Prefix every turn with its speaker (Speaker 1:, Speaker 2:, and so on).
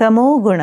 Speaker 1: तमोगुण